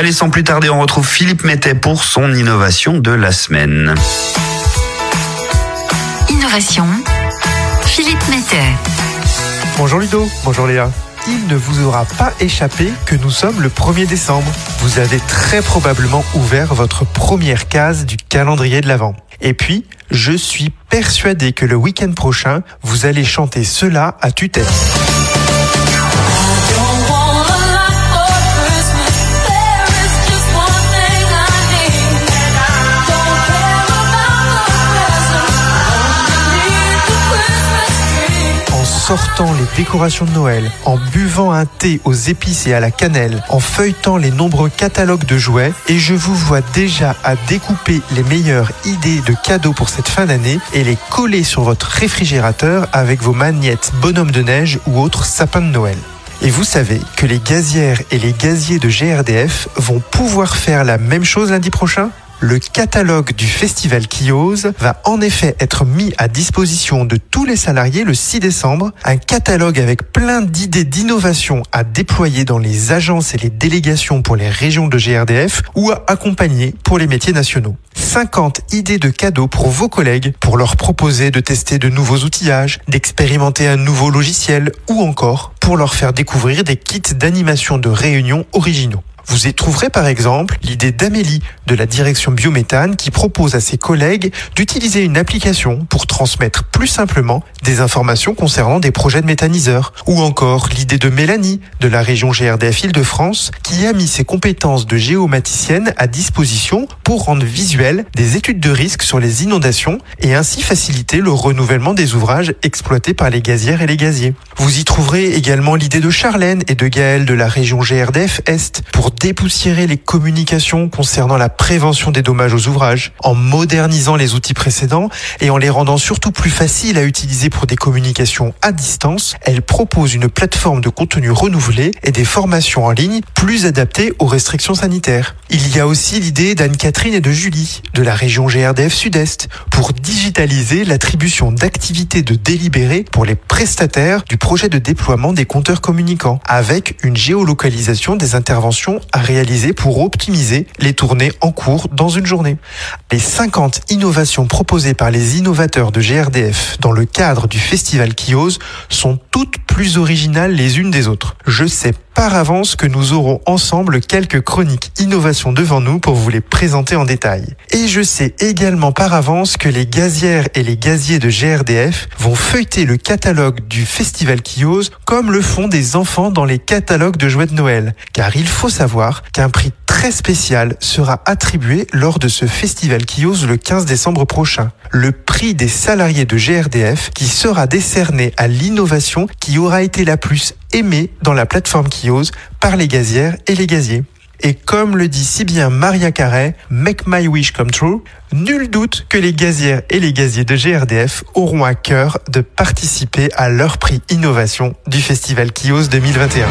Allez, sans plus tarder, on retrouve Philippe Mettet pour son innovation de la semaine. Innovation, Philippe Mettet. Bonjour Ludo, bonjour Léa. Il ne vous aura pas échappé que nous sommes le 1er décembre. Vous avez très probablement ouvert votre première case du calendrier de l'Avent. Et puis, je suis persuadé que le week-end prochain, vous allez chanter cela à tue-tête. Sortant les décorations de Noël, en buvant un thé aux épices et à la cannelle, en feuilletant les nombreux catalogues de jouets, et je vous vois déjà à découper les meilleures idées de cadeaux pour cette fin d'année et les coller sur votre réfrigérateur avec vos magnettes bonhomme de neige ou autres sapins de Noël. Et vous savez que les gazières et les gaziers de GRDF vont pouvoir faire la même chose lundi prochain? Le catalogue du festival Kiose va en effet être mis à disposition de tous les salariés le 6 décembre. Un catalogue avec plein d'idées d'innovation à déployer dans les agences et les délégations pour les régions de GRDF ou à accompagner pour les métiers nationaux. 50 idées de cadeaux pour vos collègues pour leur proposer de tester de nouveaux outillages, d'expérimenter un nouveau logiciel ou encore pour leur faire découvrir des kits d'animation de réunion originaux. Vous y trouverez par exemple l'idée d'Amélie de la direction biométhane qui propose à ses collègues d'utiliser une application pour transmettre plus simplement des informations concernant des projets de méthaniseurs. Ou encore l'idée de Mélanie de la région GRDF Île-de-France qui a mis ses compétences de géomaticienne à disposition pour rendre visuelles des études de risque sur les inondations et ainsi faciliter le renouvellement des ouvrages exploités par les gazières et les gaziers. Vous y trouverez également l'idée de Charlène et de Gaël de la région GRDF Est pour dépoussiérer les communications concernant la prévention des dommages aux ouvrages, en modernisant les outils précédents et en les rendant surtout plus faciles à utiliser pour des communications à distance, elle propose une plateforme de contenu renouvelé et des formations en ligne plus adaptées aux restrictions sanitaires. Il y a aussi l'idée d'Anne-Catherine et de Julie, de la région GRDF Sud-Est, pour digitaliser l'attribution d'activités de délibéré pour les prestataires du projet de déploiement des compteurs communicants, avec une géolocalisation des interventions à réaliser pour optimiser les tournées en cours dans une journée. Les 50 innovations proposées par les innovateurs de GRDF dans le cadre du festival Kios sont toutes plus originales les unes des autres. Je sais par avance que nous aurons ensemble quelques chroniques innovations devant nous pour vous les présenter en détail. Et je sais également par avance que les gazières et les gaziers de GRDF vont feuilleter le catalogue du festival Kios comme le font des enfants dans les catalogues de jouets de Noël. Car il faut savoir qu'un prix très spécial sera attribué lors de ce festival Kios le 15 décembre prochain. Le prix des salariés de GRDF qui sera décerné à l'innovation qui aura été la plus aimée dans la plateforme Kios par les gazières et les gaziers. Et comme le dit si bien Maria Carey, Make My Wish Come True, nul doute que les gazières et les gaziers de GRDF auront à cœur de participer à leur prix innovation du festival Kios 2021.